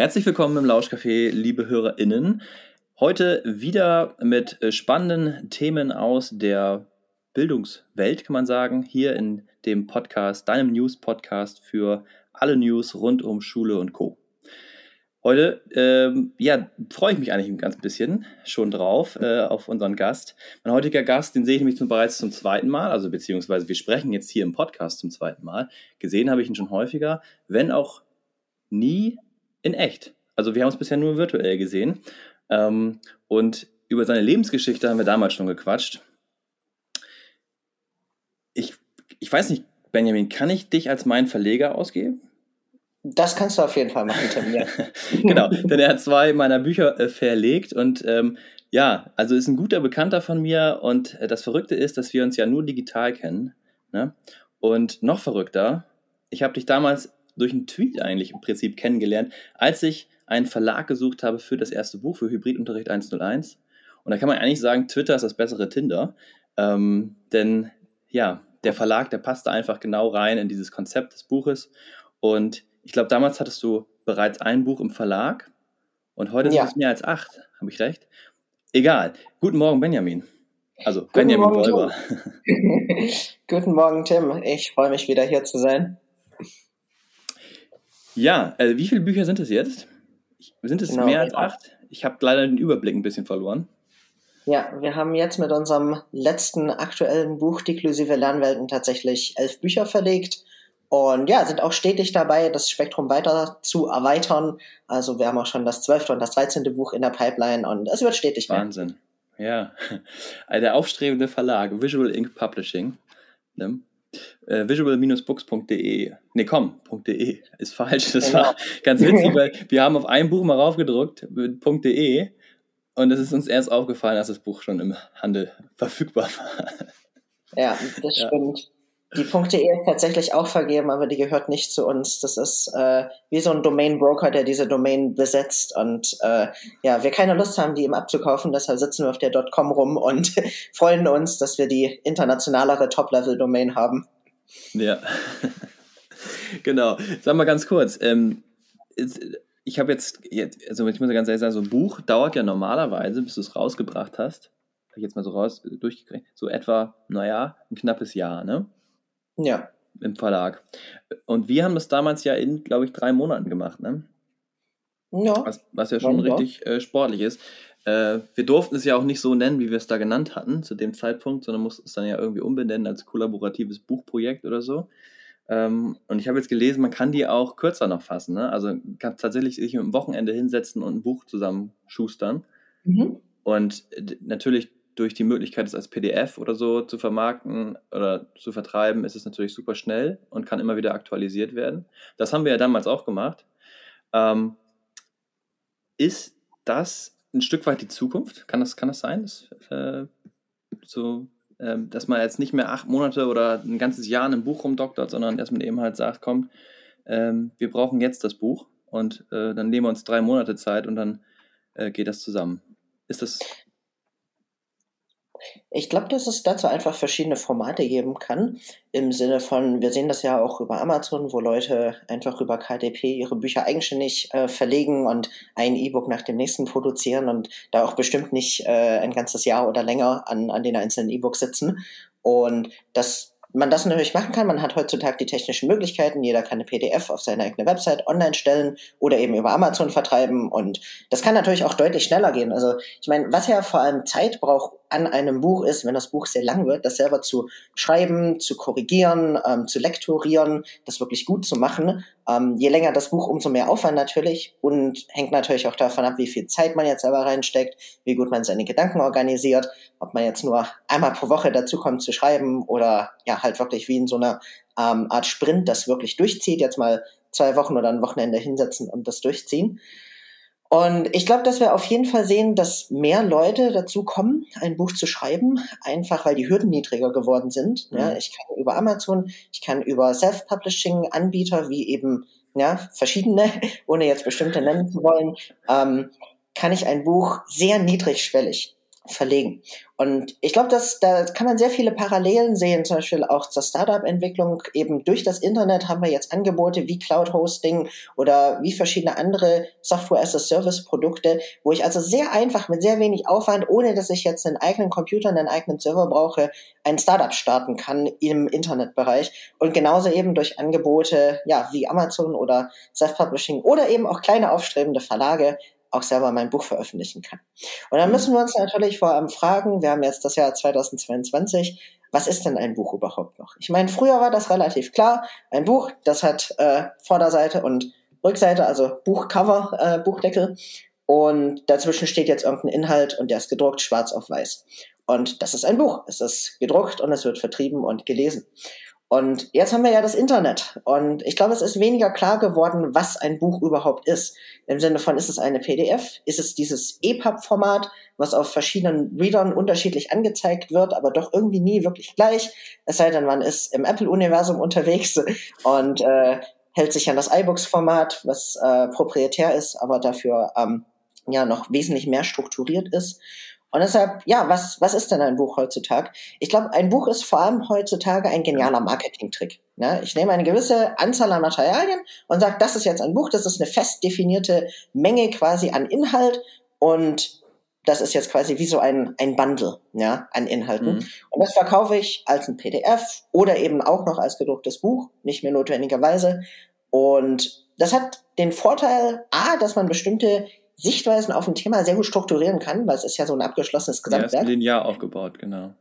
Herzlich willkommen im Lauschcafé, liebe HörerInnen. Heute wieder mit äh, spannenden Themen aus der Bildungswelt, kann man sagen, hier in dem Podcast, deinem News-Podcast für alle News rund um Schule und Co. Heute, ähm, ja, freue ich mich eigentlich ein ganz bisschen schon drauf äh, auf unseren Gast. Mein heutiger Gast, den sehe ich nämlich zum, bereits zum zweiten Mal, also beziehungsweise wir sprechen jetzt hier im Podcast zum zweiten Mal. Gesehen habe ich ihn schon häufiger, wenn auch nie in echt. Also wir haben uns bisher nur virtuell gesehen. Ähm, und über seine Lebensgeschichte haben wir damals schon gequatscht. Ich, ich weiß nicht, Benjamin, kann ich dich als meinen Verleger ausgeben? Das kannst du auf jeden Fall machen, Tamir. genau, denn er hat zwei meiner Bücher äh, verlegt und ähm, ja, also ist ein guter Bekannter von mir und äh, das Verrückte ist, dass wir uns ja nur digital kennen. Ne? Und noch verrückter, ich habe dich damals durch einen Tweet eigentlich im Prinzip kennengelernt, als ich einen Verlag gesucht habe für das erste Buch, für Hybridunterricht 101. Und da kann man eigentlich sagen, Twitter ist das bessere Tinder. Ähm, denn ja, der Verlag, der passte einfach genau rein in dieses Konzept des Buches. Und ich glaube, damals hattest du bereits ein Buch im Verlag und heute ja. sind es mehr als acht. Habe ich recht? Egal. Guten Morgen, Benjamin. Also, Guten Benjamin Morgen. Guten Morgen, Tim. Ich freue mich wieder hier zu sein. Ja, äh, wie viele Bücher sind es jetzt? Sind es genau, mehr als acht? Ich habe leider den Überblick ein bisschen verloren. Ja, wir haben jetzt mit unserem letzten aktuellen Buch Deklusive Lernwelten tatsächlich elf Bücher verlegt und ja, sind auch stetig dabei, das Spektrum weiter zu erweitern. Also wir haben auch schon das zwölfte und das dreizehnte Buch in der Pipeline und es wird stetig mehr. Wahnsinn. Ja, der aufstrebende Verlag, Visual Ink Publishing. Ne? Äh, visual-books.de. Ne, komm.de ist falsch. Das genau. war ganz witzig, weil wir haben auf ein Buch mal raufgedruckt, .de, und es ist uns erst aufgefallen, dass das Buch schon im Handel verfügbar war. Ja, das stimmt. Die .de ist tatsächlich auch vergeben, aber die gehört nicht zu uns. Das ist äh, wie so ein Domain-Broker, der diese Domain besetzt. Und äh, ja, wir keine Lust haben, die ihm abzukaufen, deshalb sitzen wir auf der .com rum und freuen uns, dass wir die internationalere Top-Level-Domain haben. Ja, genau. Sag mal ganz kurz, ähm, ich habe jetzt, jetzt, also ich muss ganz ehrlich sagen, so ein Buch dauert ja normalerweise, bis du es rausgebracht hast, habe ich jetzt mal so raus durchgekriegt, so etwa, naja, ein knappes Jahr, ne? Ja. Im Verlag. Und wir haben das damals ja in, glaube ich, drei Monaten gemacht, ne? Ja. Was, was ja schon ja, richtig äh, sportlich ist. Äh, wir durften es ja auch nicht so nennen, wie wir es da genannt hatten zu dem Zeitpunkt, sondern mussten es dann ja irgendwie umbenennen als kollaboratives Buchprojekt oder so. Ähm, und ich habe jetzt gelesen, man kann die auch kürzer noch fassen. Ne? Also kann tatsächlich sich am Wochenende hinsetzen und ein Buch zusammenschustern. Mhm. Und natürlich durch die Möglichkeit, es als PDF oder so zu vermarkten oder zu vertreiben, ist es natürlich super schnell und kann immer wieder aktualisiert werden. Das haben wir ja damals auch gemacht. Ähm, ist das ein Stück weit die Zukunft? Kann das, kann das sein? Dass, äh, so, äh, dass man jetzt nicht mehr acht Monate oder ein ganzes Jahr in einem Buch rumdoktert, sondern dass man eben halt sagt, komm, ähm, wir brauchen jetzt das Buch und äh, dann nehmen wir uns drei Monate Zeit und dann äh, geht das zusammen. Ist das ich glaube, dass es dazu einfach verschiedene Formate geben kann. Im Sinne von, wir sehen das ja auch über Amazon, wo Leute einfach über KDP ihre Bücher eigenständig äh, verlegen und ein E-Book nach dem nächsten produzieren und da auch bestimmt nicht äh, ein ganzes Jahr oder länger an, an den einzelnen E-Books sitzen. Und das man das natürlich machen kann. Man hat heutzutage die technischen Möglichkeiten. Jeder kann eine PDF auf seine eigene Website online stellen oder eben über Amazon vertreiben. Und das kann natürlich auch deutlich schneller gehen. Also ich meine, was ja vor allem Zeit braucht an einem Buch ist, wenn das Buch sehr lang wird, das selber zu schreiben, zu korrigieren, ähm, zu lektorieren, das wirklich gut zu machen. Ähm, je länger das Buch, umso mehr Aufwand natürlich und hängt natürlich auch davon ab, wie viel Zeit man jetzt selber reinsteckt, wie gut man seine Gedanken organisiert, ob man jetzt nur einmal pro Woche dazu kommt zu schreiben oder ja halt wirklich wie in so einer ähm, Art Sprint das wirklich durchzieht, jetzt mal zwei Wochen oder ein Wochenende hinsetzen und das durchziehen. Und ich glaube, dass wir auf jeden Fall sehen, dass mehr Leute dazu kommen, ein Buch zu schreiben, einfach weil die Hürden niedriger geworden sind. Mhm. Ja, ich kann über Amazon, ich kann über Self-Publishing-Anbieter wie eben ja, verschiedene, ohne jetzt bestimmte nennen zu wollen, ähm, kann ich ein Buch sehr niedrigschwellig verlegen. Und ich glaube, dass da kann man sehr viele Parallelen sehen, zum Beispiel auch zur Startup-Entwicklung. Eben durch das Internet haben wir jetzt Angebote wie Cloud-Hosting oder wie verschiedene andere Software-as-a-Service-Produkte, wo ich also sehr einfach mit sehr wenig Aufwand, ohne dass ich jetzt einen eigenen Computer, einen eigenen Server brauche, ein Startup starten kann im Internetbereich. Und genauso eben durch Angebote, ja, wie Amazon oder Self-Publishing oder eben auch kleine aufstrebende Verlage, auch selber mein Buch veröffentlichen kann. Und dann mhm. müssen wir uns natürlich vor allem fragen, wir haben jetzt das Jahr 2022, was ist denn ein Buch überhaupt noch? Ich meine, früher war das relativ klar. Ein Buch, das hat äh, Vorderseite und Rückseite, also Buchcover, äh, Buchdeckel. Und dazwischen steht jetzt irgendein Inhalt und der ist gedruckt, schwarz auf weiß. Und das ist ein Buch. Es ist gedruckt und es wird vertrieben und gelesen. Und jetzt haben wir ja das Internet. Und ich glaube, es ist weniger klar geworden, was ein Buch überhaupt ist. Im Sinne von, ist es eine PDF? Ist es dieses EPUB-Format, was auf verschiedenen Readern unterschiedlich angezeigt wird, aber doch irgendwie nie wirklich gleich? Es sei denn, man ist im Apple-Universum unterwegs und äh, hält sich an das iBooks-Format, was äh, proprietär ist, aber dafür ähm, ja noch wesentlich mehr strukturiert ist. Und deshalb, ja, was, was ist denn ein Buch heutzutage? Ich glaube, ein Buch ist vor allem heutzutage ein genialer Marketingtrick. Ne? Ich nehme eine gewisse Anzahl an Materialien und sage, das ist jetzt ein Buch, das ist eine fest definierte Menge quasi an Inhalt und das ist jetzt quasi wie so ein, ein Bundle ja, an Inhalten. Mhm. Und das verkaufe ich als ein PDF oder eben auch noch als gedrucktes Buch, nicht mehr notwendigerweise. Und das hat den Vorteil, A, dass man bestimmte Sichtweisen auf ein Thema sehr gut strukturieren kann, weil es ist ja so ein abgeschlossenes Gesamtwerk. Ja, ist linear aufgebaut, genau.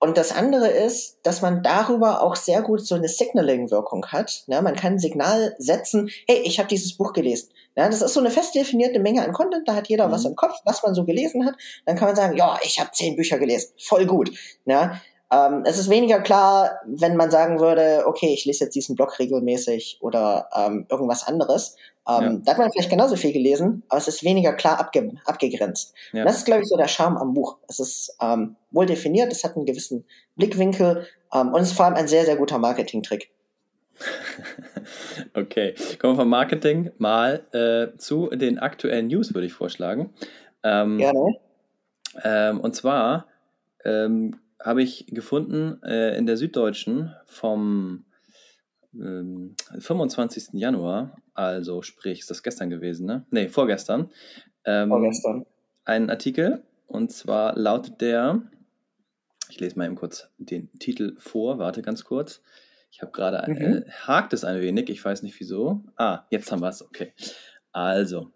Und das andere ist, dass man darüber auch sehr gut so eine Signaling-Wirkung hat. Ja, man kann ein Signal setzen, hey, ich habe dieses Buch gelesen. Ja, das ist so eine fest definierte Menge an Content, da hat jeder mhm. was im Kopf, was man so gelesen hat. Dann kann man sagen, ja, ich habe zehn Bücher gelesen, voll gut. Ja, ähm, es ist weniger klar, wenn man sagen würde, okay, ich lese jetzt diesen Blog regelmäßig oder ähm, irgendwas anderes. Ähm, ja. Da hat man vielleicht genauso viel gelesen, aber es ist weniger klar abge abgegrenzt. Ja. das ist, glaube ich, so der Charme am Buch. Es ist ähm, wohl definiert, es hat einen gewissen Blickwinkel ähm, und es ist vor allem ein sehr, sehr guter Marketing-Trick. okay, kommen wir vom Marketing mal äh, zu den aktuellen News, würde ich vorschlagen. Ähm, Gerne. Ähm, und zwar ähm, habe ich gefunden äh, in der Süddeutschen vom ähm, 25. Januar, also sprich, ist das gestern gewesen, ne? Ne, vorgestern. Ähm, vorgestern. Ein Artikel und zwar lautet der, ich lese mal eben kurz den Titel vor, warte ganz kurz. Ich habe gerade, mhm. äh, hakt es ein wenig, ich weiß nicht wieso. Ah, jetzt haben wir es, okay. Also,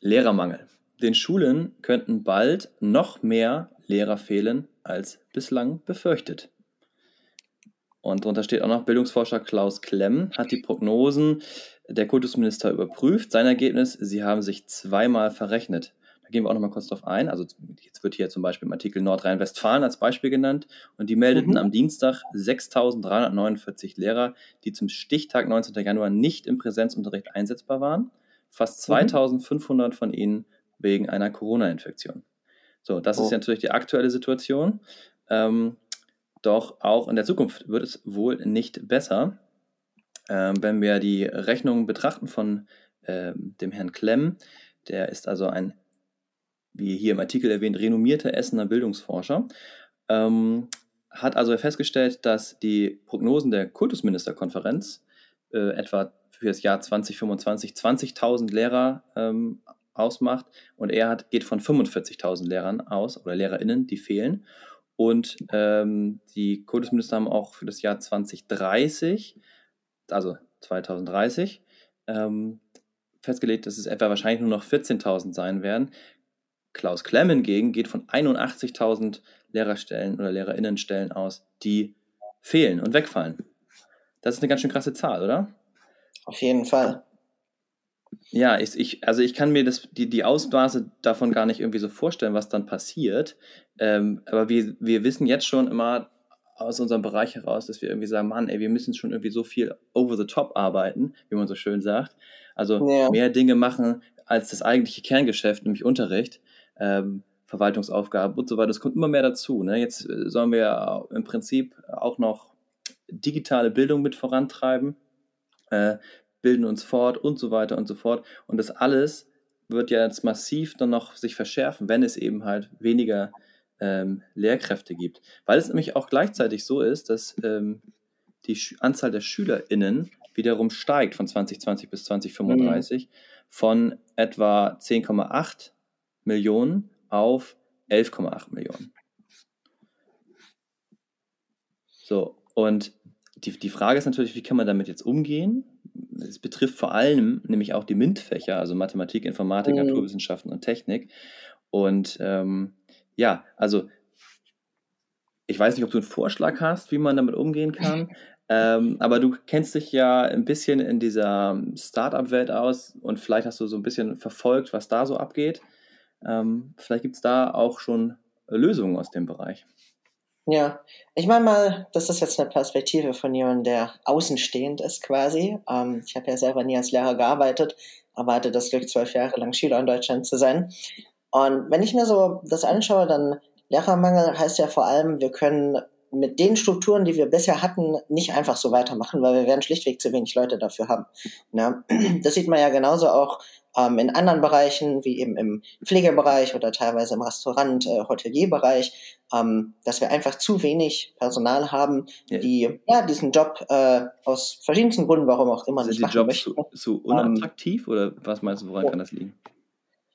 Lehrermangel. Den Schulen könnten bald noch mehr Lehrer fehlen als bislang befürchtet. Und darunter steht auch noch, Bildungsforscher Klaus Klemm hat die Prognosen der Kultusminister überprüft. Sein Ergebnis, sie haben sich zweimal verrechnet. Da gehen wir auch noch mal kurz drauf ein. Also jetzt wird hier zum Beispiel im Artikel Nordrhein-Westfalen als Beispiel genannt. Und die meldeten mhm. am Dienstag 6.349 Lehrer, die zum Stichtag 19. Januar nicht im Präsenzunterricht einsetzbar waren. Fast 2.500 mhm. von ihnen wegen einer Corona-Infektion. So, das oh. ist natürlich die aktuelle Situation. Ähm, doch auch in der Zukunft wird es wohl nicht besser. Ähm, wenn wir die Rechnungen betrachten von ähm, dem Herrn Klemm, der ist also ein, wie hier im Artikel erwähnt, renommierter Essener Bildungsforscher, ähm, hat also festgestellt, dass die Prognosen der Kultusministerkonferenz äh, etwa für das Jahr 2025 20.000 Lehrer ähm, ausmacht und er hat, geht von 45.000 Lehrern aus oder LehrerInnen, die fehlen. Und ähm, die Kultusminister haben auch für das Jahr 2030, also 2030, ähm, festgelegt, dass es etwa wahrscheinlich nur noch 14.000 sein werden. Klaus Klemm hingegen geht von 81.000 Lehrerstellen oder Lehrerinnenstellen aus, die fehlen und wegfallen. Das ist eine ganz schön krasse Zahl, oder? Auf jeden Fall. Ja, ich, ich, also ich kann mir das, die, die Ausmaße davon gar nicht irgendwie so vorstellen, was dann passiert. Ähm, aber wir, wir wissen jetzt schon immer aus unserem Bereich heraus, dass wir irgendwie sagen, Mann, ey, wir müssen schon irgendwie so viel over the top arbeiten, wie man so schön sagt. Also ja. mehr Dinge machen als das eigentliche Kerngeschäft, nämlich Unterricht, ähm, Verwaltungsaufgaben und so weiter. Das kommt immer mehr dazu. Ne? Jetzt äh, sollen wir im Prinzip auch noch digitale Bildung mit vorantreiben. Äh, bilden uns fort und so weiter und so fort. Und das alles wird ja jetzt massiv dann noch sich verschärfen, wenn es eben halt weniger ähm, Lehrkräfte gibt. Weil es nämlich auch gleichzeitig so ist, dass ähm, die Sch Anzahl der SchülerInnen wiederum steigt von 2020 bis 2035 mhm. von etwa 10,8 Millionen auf 11,8 Millionen. So, und die, die Frage ist natürlich, wie kann man damit jetzt umgehen? Es betrifft vor allem nämlich auch die MINT-Fächer, also Mathematik, Informatik, mhm. Naturwissenschaften und Technik. Und ähm, ja, also ich weiß nicht, ob du einen Vorschlag hast, wie man damit umgehen kann, ähm, aber du kennst dich ja ein bisschen in dieser Startup-Welt aus und vielleicht hast du so ein bisschen verfolgt, was da so abgeht. Ähm, vielleicht gibt es da auch schon Lösungen aus dem Bereich. Ja, ich meine mal, das ist jetzt eine Perspektive von jemandem, der außenstehend ist quasi. Ähm, ich habe ja selber nie als Lehrer gearbeitet, aber hatte das Glück, zwölf Jahre lang Schüler in Deutschland zu sein. Und wenn ich mir so das anschaue, dann Lehrermangel heißt ja vor allem, wir können mit den Strukturen, die wir bisher hatten, nicht einfach so weitermachen, weil wir werden schlichtweg zu wenig Leute dafür haben. Ja, das sieht man ja genauso auch ähm, in anderen Bereichen, wie eben im Pflegebereich oder teilweise im Restaurant, äh, Hotelierbereich, ähm, dass wir einfach zu wenig Personal haben, ja. die ja diesen Job äh, aus verschiedensten Gründen, warum auch immer, Sind nicht die machen Jobs möchten. Zu, zu unattraktiv ähm, oder was meinst du, woran oh. kann das liegen?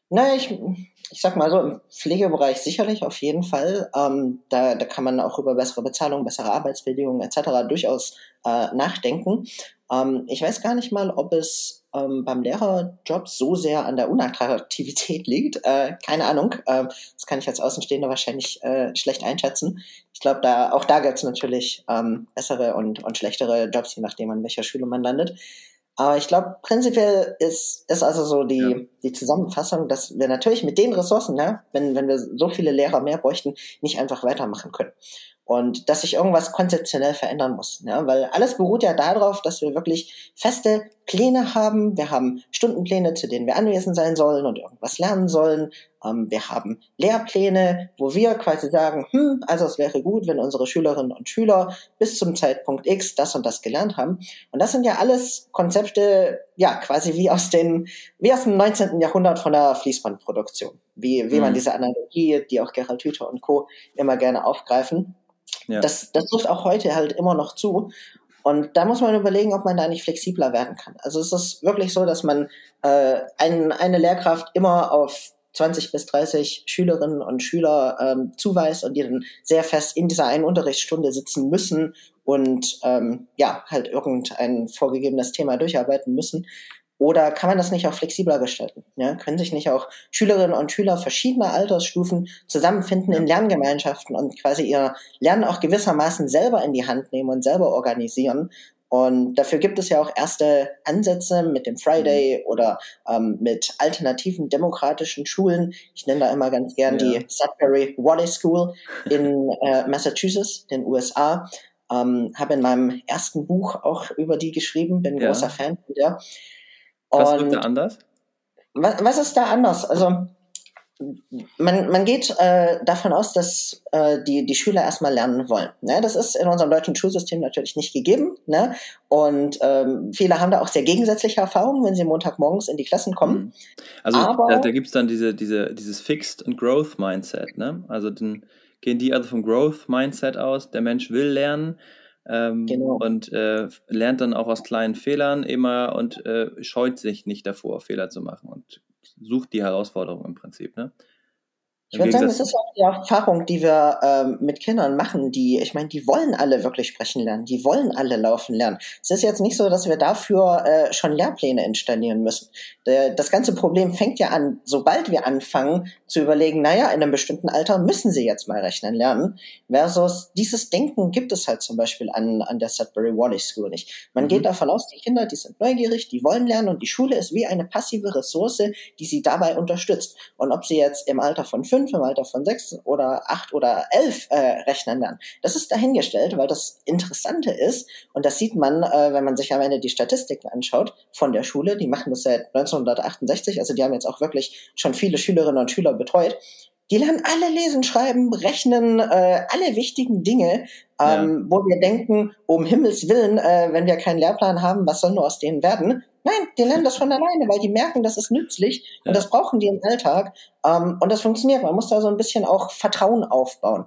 Naja, ich, ich sag mal so, im Pflegebereich sicherlich auf jeden Fall. Ähm, da, da kann man auch über bessere Bezahlung, bessere Arbeitsbedingungen etc. durchaus äh, nachdenken. Ähm, ich weiß gar nicht mal, ob es ähm, beim Lehrerjob so sehr an der Unattraktivität liegt. Äh, keine Ahnung. Äh, das kann ich als Außenstehender wahrscheinlich äh, schlecht einschätzen. Ich glaube, da, auch da gibt es natürlich ähm, bessere und, und schlechtere Jobs, je nachdem, an welcher Schule man landet. Aber ich glaube, prinzipiell ist, ist also so die, ja. die Zusammenfassung, dass wir natürlich mit den Ressourcen, ja, wenn, wenn wir so viele Lehrer mehr bräuchten, nicht einfach weitermachen können und dass sich irgendwas konzeptionell verändern muss. Ja? Weil alles beruht ja darauf, dass wir wirklich feste Pläne haben. Wir haben Stundenpläne, zu denen wir anwesend sein sollen und irgendwas lernen sollen. Ähm, wir haben Lehrpläne, wo wir quasi sagen, hm, also es wäre gut, wenn unsere Schülerinnen und Schüler bis zum Zeitpunkt X das und das gelernt haben. Und das sind ja alles Konzepte, ja, quasi wie aus den, wie aus dem 19. Jahrhundert von der Fließbandproduktion. Wie, wie mhm. man diese Analogie, die auch Gerald Hüther und Co. immer gerne aufgreifen. Ja. Das, das trifft auch heute halt immer noch zu. Und da muss man überlegen, ob man da nicht flexibler werden kann. Also es ist wirklich so, dass man äh, ein, eine Lehrkraft immer auf 20 bis 30 Schülerinnen und Schüler ähm, zuweist und die dann sehr fest in dieser einen Unterrichtsstunde sitzen müssen und ähm, ja, halt irgendein vorgegebenes Thema durcharbeiten müssen. Oder kann man das nicht auch flexibler gestalten? Ja, können sich nicht auch Schülerinnen und Schüler verschiedener Altersstufen zusammenfinden in Lerngemeinschaften und quasi ihr Lernen auch gewissermaßen selber in die Hand nehmen und selber organisieren? Und dafür gibt es ja auch erste Ansätze mit dem Friday mhm. oder ähm, mit alternativen demokratischen Schulen. Ich nenne da immer ganz gern ja. die Sudbury Valley School in äh, Massachusetts, den USA. Ähm, habe in meinem ersten Buch auch über die geschrieben, bin ja. großer Fan von der. Was wird da anders? Was, was ist da anders? Also man, man geht äh, davon aus, dass äh, die, die Schüler erstmal lernen wollen. Ne? Das ist in unserem deutschen Schulsystem natürlich nicht gegeben. Ne? Und ähm, viele haben da auch sehr gegensätzliche Erfahrungen, wenn sie Montagmorgens in die Klassen kommen. Mhm. Also Aber, da, da gibt es dann diese, diese, dieses Fixed and Growth Mindset. Ne? Also dann gehen die also vom Growth Mindset aus, der Mensch will lernen ähm, genau. Und äh, lernt dann auch aus kleinen Fehlern immer und äh, scheut sich nicht davor, Fehler zu machen und sucht die Herausforderung im Prinzip. Ne? Ich würde sagen, das ist auch die Erfahrung, die wir ähm, mit Kindern machen, die, ich meine, die wollen alle wirklich sprechen lernen, die wollen alle laufen lernen. Es ist jetzt nicht so, dass wir dafür äh, schon Lehrpläne installieren müssen. Der, das ganze Problem fängt ja an, sobald wir anfangen zu überlegen, naja, in einem bestimmten Alter müssen sie jetzt mal rechnen lernen, versus dieses Denken gibt es halt zum Beispiel an, an der Sudbury Wally School nicht. Man mhm. geht davon aus, die Kinder, die sind neugierig, die wollen lernen und die Schule ist wie eine passive Ressource, die sie dabei unterstützt. Und ob sie jetzt im Alter von fünf, im Alter von sechs oder acht oder elf äh, rechnen lernen. Das ist dahingestellt, weil das Interessante ist, und das sieht man, äh, wenn man sich am Ende die Statistiken anschaut von der Schule, die machen das seit 1968, also die haben jetzt auch wirklich schon viele Schülerinnen und Schüler betreut, die lernen alle lesen, schreiben, rechnen, äh, alle wichtigen Dinge ähm, ja. wo wir denken, um Himmels Willen, äh, wenn wir keinen Lehrplan haben, was soll nur aus denen werden? Nein, die lernen das von alleine, weil die merken, das ist nützlich ja. und das brauchen die im Alltag. Ähm, und das funktioniert. Man muss da so ein bisschen auch Vertrauen aufbauen.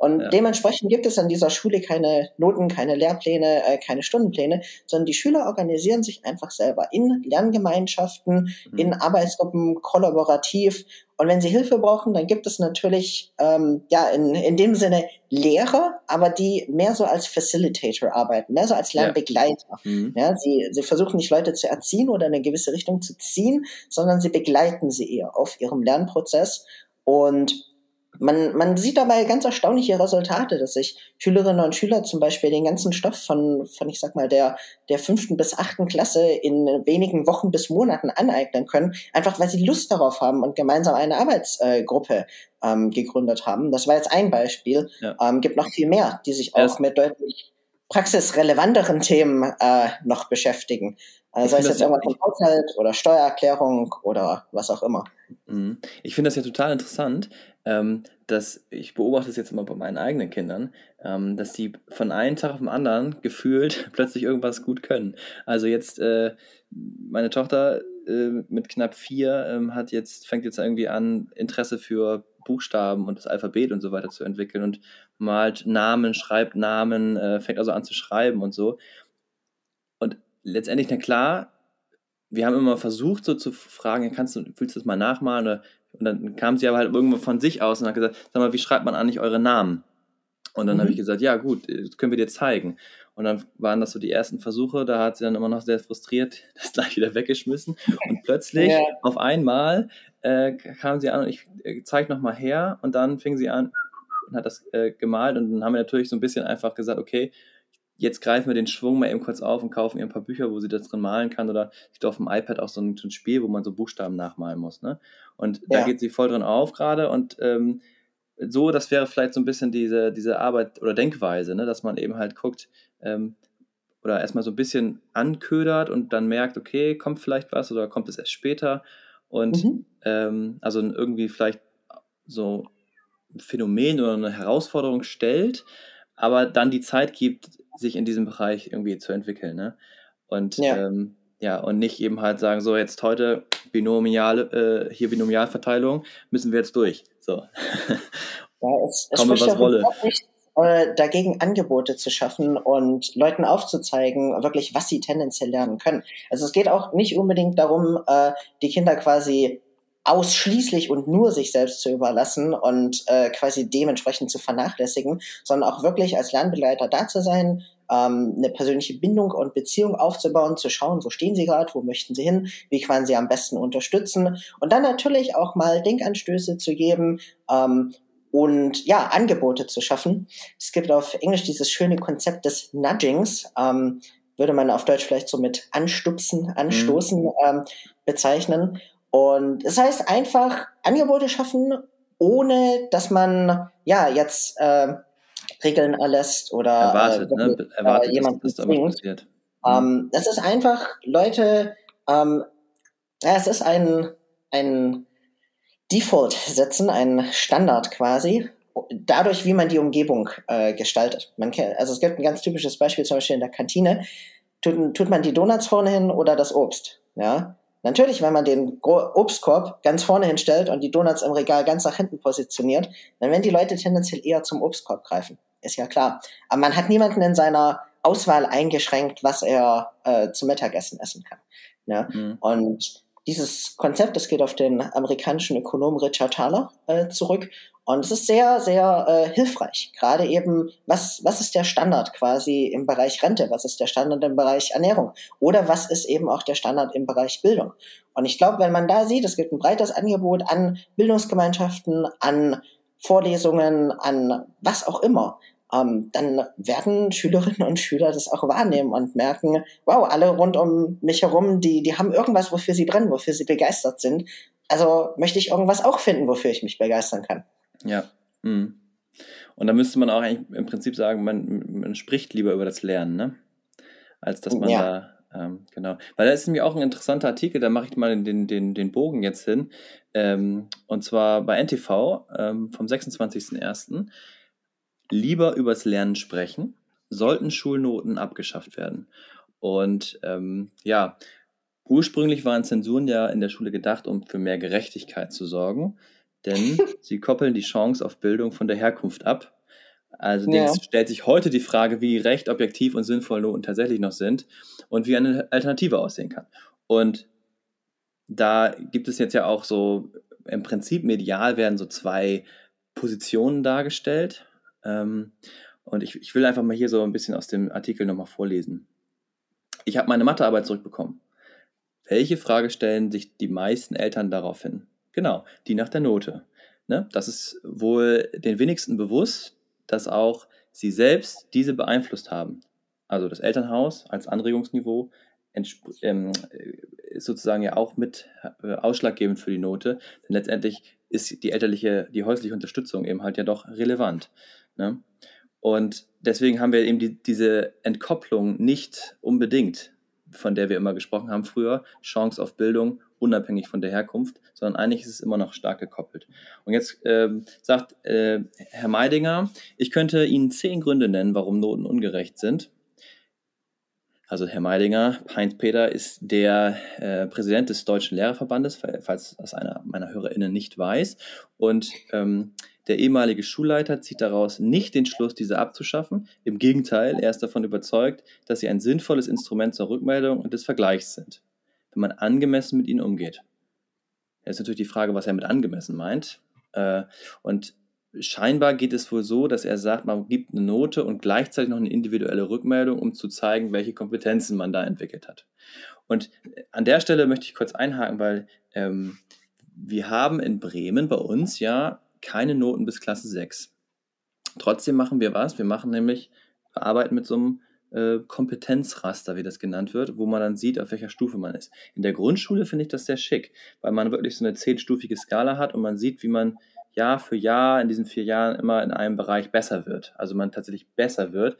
Und ja. dementsprechend gibt es an dieser Schule keine Noten, keine Lehrpläne, äh, keine Stundenpläne, sondern die Schüler organisieren sich einfach selber in Lerngemeinschaften, mhm. in Arbeitsgruppen, kollaborativ. Und wenn sie Hilfe brauchen, dann gibt es natürlich ähm, ja in, in dem Sinne Lehrer, aber die mehr so als Facilitator arbeiten, mehr so als Lernbegleiter. Ja. Mhm. Ja, sie, sie versuchen nicht Leute zu erziehen oder in eine gewisse Richtung zu ziehen, sondern sie begleiten sie eher auf ihrem Lernprozess. Und man, man sieht dabei ganz erstaunliche Resultate, dass sich Schülerinnen und Schüler zum Beispiel den ganzen Stoff von, von ich sag mal, der, der fünften bis achten Klasse in wenigen Wochen bis Monaten aneignen können, einfach weil sie Lust darauf haben und gemeinsam eine Arbeitsgruppe ähm, gegründet haben. Das war jetzt ein Beispiel. Ja. Ähm, gibt noch viel mehr, die sich auch mit deutlich praxisrelevanteren Themen äh, noch beschäftigen. Äh, sei es jetzt irgendwas vom Haushalt oder Steuererklärung oder was auch immer. Mhm. Ich finde das ja total interessant, ähm, dass ich beobachte es jetzt immer bei meinen eigenen Kindern, ähm, dass die von einem Tag auf den anderen gefühlt plötzlich irgendwas gut können. Also jetzt äh, meine Tochter äh, mit knapp vier ähm, hat jetzt fängt jetzt irgendwie an Interesse für Buchstaben und das Alphabet und so weiter zu entwickeln und malt Namen, schreibt Namen, äh, fängt also an zu schreiben und so. Und letztendlich, na klar, wir haben immer versucht, so zu fragen, kannst du, willst du das mal nachmalen? Oder, und dann kam sie aber halt irgendwo von sich aus und hat gesagt, sag mal, wie schreibt man eigentlich eure Namen? Und dann mhm. habe ich gesagt, ja gut, das können wir dir zeigen. Und dann waren das so die ersten Versuche, da hat sie dann immer noch sehr frustriert das gleich wieder weggeschmissen. Und plötzlich, ja. auf einmal, äh, kam sie an und ich äh, zeig noch mal her und dann fing sie an und hat das äh, gemalt und dann haben wir natürlich so ein bisschen einfach gesagt, okay, jetzt greifen wir den Schwung mal eben kurz auf und kaufen ihr ein paar Bücher, wo sie das drin malen kann. Oder gibt auf dem iPad auch so ein, so ein, Spiel, wo man so Buchstaben nachmalen muss. Ne? Und ja. da geht sie voll drin auf gerade. Und ähm, so, das wäre vielleicht so ein bisschen diese, diese Arbeit oder Denkweise, ne? dass man eben halt guckt, ähm, oder erstmal so ein bisschen anködert und dann merkt, okay, kommt vielleicht was oder kommt es erst später. Und mhm. ähm, also irgendwie vielleicht so ein Phänomen oder eine Herausforderung stellt, aber dann die Zeit gibt, sich in diesem Bereich irgendwie zu entwickeln. Ne? Und ja. Ähm, ja, und nicht eben halt sagen, so jetzt heute binomiale, äh, hier Binomialverteilung, müssen wir jetzt durch. So. Ja, es, es Komme, was wolle. Nicht, dagegen Angebote zu schaffen und Leuten aufzuzeigen, wirklich, was sie tendenziell lernen können. Also es geht auch nicht unbedingt darum, äh, die Kinder quasi ausschließlich und nur sich selbst zu überlassen und äh, quasi dementsprechend zu vernachlässigen, sondern auch wirklich als Lernbegleiter da zu sein, ähm, eine persönliche Bindung und Beziehung aufzubauen, zu schauen, wo stehen sie gerade, wo möchten sie hin, wie kann sie am besten unterstützen und dann natürlich auch mal Denkanstöße zu geben, ähm, und ja, Angebote zu schaffen. Es gibt auf Englisch dieses schöne Konzept des Nudgings, ähm, würde man auf Deutsch vielleicht so mit Anstupsen, Anstoßen mhm. ähm, bezeichnen. Und es das heißt einfach Angebote schaffen, ohne dass man ja jetzt äh, Regeln erlässt oder erwartet, äh, ne? erwartet äh, jemanden dass, dass passiert. Ähm, es ist einfach Leute, ähm, ja, es ist ein ein Default setzen, ein Standard quasi, dadurch, wie man die Umgebung äh, gestaltet. Man kann, also es gibt ein ganz typisches Beispiel, zum Beispiel in der Kantine, tut, tut man die Donuts vorne hin oder das Obst. Ja, Natürlich, wenn man den Obstkorb ganz vorne hinstellt und die Donuts im Regal ganz nach hinten positioniert, dann werden die Leute tendenziell eher zum Obstkorb greifen. Ist ja klar. Aber man hat niemanden in seiner Auswahl eingeschränkt, was er äh, zum Mittagessen essen kann. Ja? Mhm. Und dieses Konzept, das geht auf den amerikanischen Ökonom Richard Thaler äh, zurück. Und es ist sehr, sehr äh, hilfreich. Gerade eben, was, was ist der Standard quasi im Bereich Rente? Was ist der Standard im Bereich Ernährung? Oder was ist eben auch der Standard im Bereich Bildung? Und ich glaube, wenn man da sieht, es gibt ein breites Angebot an Bildungsgemeinschaften, an Vorlesungen, an was auch immer, ähm, dann werden Schülerinnen und Schüler das auch wahrnehmen und merken, wow, alle rund um mich herum, die, die haben irgendwas, wofür sie brennen, wofür sie begeistert sind. Also möchte ich irgendwas auch finden, wofür ich mich begeistern kann. Ja. Mhm. Und da müsste man auch eigentlich im Prinzip sagen, man, man spricht lieber über das Lernen, ne? Als dass man ja. da ähm, genau. Weil da ist nämlich auch ein interessanter Artikel, da mache ich mal den, den, den Bogen jetzt hin. Ähm, und zwar bei NTV ähm, vom 26.01 lieber übers Lernen sprechen, sollten Schulnoten abgeschafft werden. Und ähm, ja, ursprünglich waren Zensuren ja in der Schule gedacht, um für mehr Gerechtigkeit zu sorgen, denn sie koppeln die Chance auf Bildung von der Herkunft ab. Also ja. stellt sich heute die Frage, wie recht objektiv und sinnvoll Noten tatsächlich noch sind und wie eine Alternative aussehen kann. Und da gibt es jetzt ja auch so, im Prinzip medial werden so zwei Positionen dargestellt. Ähm, und ich, ich will einfach mal hier so ein bisschen aus dem Artikel nochmal vorlesen. Ich habe meine Mathearbeit zurückbekommen. Welche Frage stellen sich die meisten Eltern darauf hin? Genau, die nach der Note. Ne? Das ist wohl den wenigsten bewusst, dass auch sie selbst diese beeinflusst haben. Also das Elternhaus als Anregungsniveau ähm, ist sozusagen ja auch mit äh, ausschlaggebend für die Note, denn letztendlich ist die elterliche, die häusliche Unterstützung eben halt ja doch relevant. Ne? Und deswegen haben wir eben die, diese Entkopplung nicht unbedingt, von der wir immer gesprochen haben früher, Chance auf Bildung, unabhängig von der Herkunft, sondern eigentlich ist es immer noch stark gekoppelt. Und jetzt äh, sagt äh, Herr Meidinger, ich könnte Ihnen zehn Gründe nennen, warum Noten ungerecht sind. Also Herr Meidinger, Heinz Peter ist der äh, Präsident des Deutschen Lehrerverbandes, falls das einer meiner HörerInnen nicht weiß. Und ähm, der ehemalige Schulleiter zieht daraus nicht den Schluss, diese abzuschaffen. Im Gegenteil, er ist davon überzeugt, dass sie ein sinnvolles Instrument zur Rückmeldung und des Vergleichs sind, wenn man angemessen mit ihnen umgeht. Jetzt ist natürlich die Frage, was er mit angemessen meint. Äh, und scheinbar geht es wohl so, dass er sagt, man gibt eine Note und gleichzeitig noch eine individuelle Rückmeldung, um zu zeigen, welche Kompetenzen man da entwickelt hat. Und an der Stelle möchte ich kurz einhaken, weil ähm, wir haben in Bremen bei uns ja keine Noten bis Klasse 6. Trotzdem machen wir was. Wir machen nämlich, wir arbeiten mit so einem äh, Kompetenzraster, wie das genannt wird, wo man dann sieht, auf welcher Stufe man ist. In der Grundschule finde ich das sehr schick, weil man wirklich so eine zehnstufige Skala hat und man sieht, wie man Jahr für Jahr in diesen vier Jahren immer in einem Bereich besser wird. Also man tatsächlich besser wird.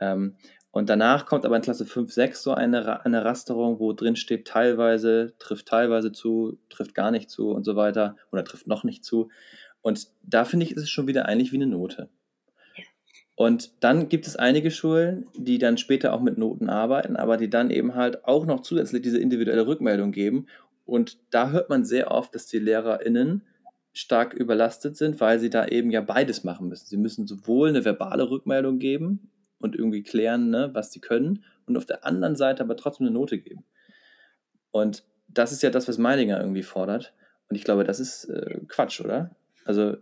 Ähm, und danach kommt aber in Klasse 5, 6 so eine, eine Rasterung, wo drin steht teilweise, trifft teilweise zu, trifft gar nicht zu und so weiter oder trifft noch nicht zu. Und da finde ich, ist es schon wieder eigentlich wie eine Note. Und dann gibt es einige Schulen, die dann später auch mit Noten arbeiten, aber die dann eben halt auch noch zusätzlich diese individuelle Rückmeldung geben. Und da hört man sehr oft, dass die LehrerInnen stark überlastet sind, weil sie da eben ja beides machen müssen. Sie müssen sowohl eine verbale Rückmeldung geben und irgendwie klären, ne, was sie können, und auf der anderen Seite aber trotzdem eine Note geben. Und das ist ja das, was Meidinger irgendwie fordert. Und ich glaube, das ist äh, Quatsch, oder? Also.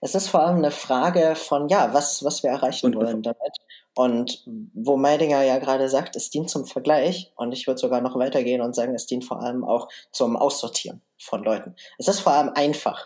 Es ist vor allem eine Frage von, ja, was, was wir erreichen und, wollen damit. Und wo Meidinger ja gerade sagt, es dient zum Vergleich. Und ich würde sogar noch weitergehen und sagen, es dient vor allem auch zum Aussortieren von Leuten. Es ist vor allem einfach.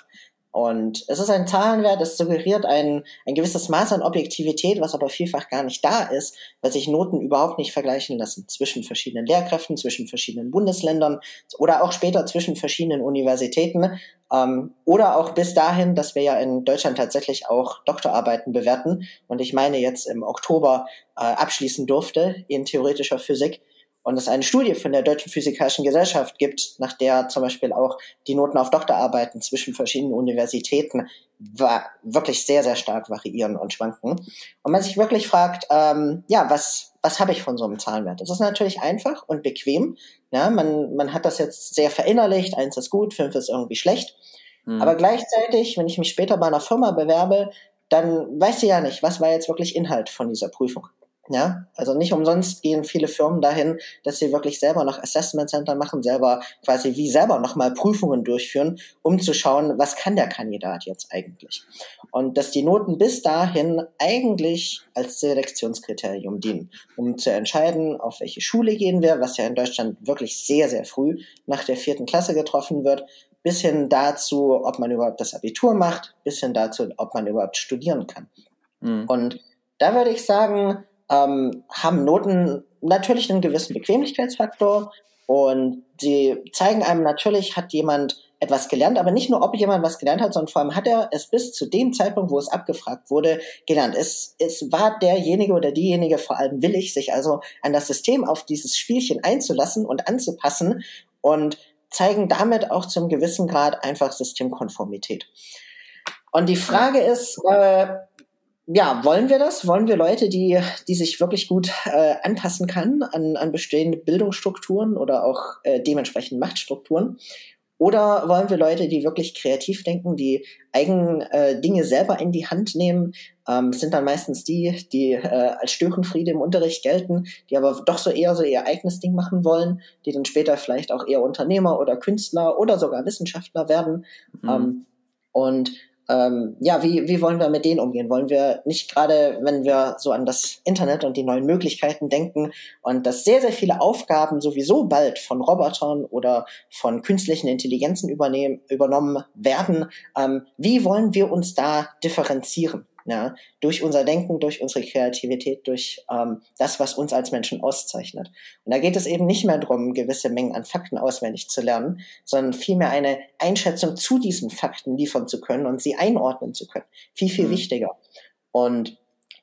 Und es ist ein Zahlenwert, es suggeriert ein, ein gewisses Maß an Objektivität, was aber vielfach gar nicht da ist, weil sich Noten überhaupt nicht vergleichen lassen zwischen verschiedenen Lehrkräften, zwischen verschiedenen Bundesländern oder auch später zwischen verschiedenen Universitäten ähm, oder auch bis dahin, dass wir ja in Deutschland tatsächlich auch Doktorarbeiten bewerten. Und ich meine jetzt im Oktober äh, abschließen durfte in theoretischer Physik und es eine Studie von der Deutschen Physikalischen Gesellschaft gibt, nach der zum Beispiel auch die Noten auf Doktorarbeiten zwischen verschiedenen Universitäten wirklich sehr, sehr stark variieren und schwanken. Und man sich wirklich fragt, ähm, ja, was, was habe ich von so einem Zahlenwert? Das ist natürlich einfach und bequem. Ja, man, man hat das jetzt sehr verinnerlicht, eins ist gut, fünf ist irgendwie schlecht. Mhm. Aber gleichzeitig, wenn ich mich später bei einer Firma bewerbe, dann weiß sie ja nicht, was war jetzt wirklich Inhalt von dieser Prüfung. Ja, also nicht umsonst gehen viele Firmen dahin, dass sie wirklich selber noch Assessment Center machen, selber quasi wie selber nochmal Prüfungen durchführen, um zu schauen, was kann der Kandidat jetzt eigentlich. Und dass die Noten bis dahin eigentlich als Selektionskriterium dienen, um zu entscheiden, auf welche Schule gehen wir, was ja in Deutschland wirklich sehr, sehr früh nach der vierten Klasse getroffen wird, bis hin dazu, ob man überhaupt das Abitur macht, bis hin dazu, ob man überhaupt studieren kann. Mhm. Und da würde ich sagen, ähm, haben Noten natürlich einen gewissen Bequemlichkeitsfaktor und sie zeigen einem natürlich, hat jemand etwas gelernt, aber nicht nur, ob jemand was gelernt hat, sondern vor allem hat er es bis zu dem Zeitpunkt, wo es abgefragt wurde, gelernt. Es, es war derjenige oder diejenige vor allem willig, sich also an das System auf dieses Spielchen einzulassen und anzupassen und zeigen damit auch zum gewissen Grad einfach Systemkonformität. Und die Frage ist, äh, ja, wollen wir das? Wollen wir Leute, die, die sich wirklich gut äh, anpassen kann an, an bestehende Bildungsstrukturen oder auch äh, dementsprechend Machtstrukturen? Oder wollen wir Leute, die wirklich kreativ denken, die eigen äh, Dinge selber in die Hand nehmen? Ähm, sind dann meistens die, die äh, als Störenfriede im Unterricht gelten, die aber doch so eher so ihr eigenes Ding machen wollen, die dann später vielleicht auch eher Unternehmer oder Künstler oder sogar Wissenschaftler werden. Mhm. Ähm, und ähm, ja, wie, wie wollen wir mit denen umgehen? Wollen wir nicht gerade, wenn wir so an das Internet und die neuen Möglichkeiten denken und dass sehr, sehr viele Aufgaben sowieso bald von Robotern oder von künstlichen Intelligenzen übernehmen, übernommen werden, ähm, wie wollen wir uns da differenzieren? Ja, durch unser Denken, durch unsere Kreativität, durch ähm, das, was uns als Menschen auszeichnet. Und da geht es eben nicht mehr darum, gewisse Mengen an Fakten auswendig zu lernen, sondern vielmehr eine Einschätzung zu diesen Fakten liefern zu können und sie einordnen zu können. Viel, viel mhm. wichtiger. Und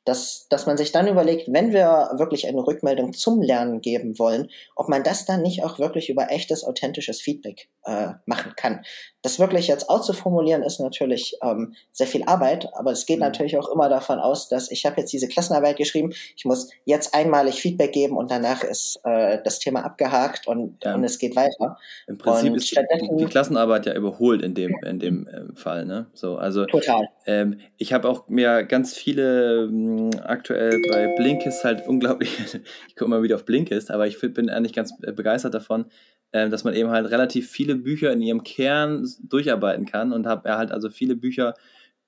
dass, dass man sich dann überlegt, wenn wir wirklich eine Rückmeldung zum Lernen geben wollen, ob man das dann nicht auch wirklich über echtes, authentisches Feedback äh, machen kann. Das wirklich jetzt auszuformulieren ist natürlich ähm, sehr viel Arbeit, aber es geht mhm. natürlich auch immer davon aus, dass ich habe jetzt diese Klassenarbeit geschrieben, ich muss jetzt einmalig Feedback geben und danach ist äh, das Thema abgehakt und, ja. und es geht weiter. Im Prinzip und ist die, die, Klassenarbeit ja überholt in dem, in dem äh, Fall. Ne? So, also, Total. Ähm, ich habe auch mir ganz viele mh, hm, aktuell bei Blinkist halt unglaublich, ich gucke mal wieder auf Blinkist, aber ich bin eigentlich ganz äh, begeistert davon, äh, dass man eben halt relativ viele Bücher in ihrem Kern durcharbeiten kann und habe halt also viele Bücher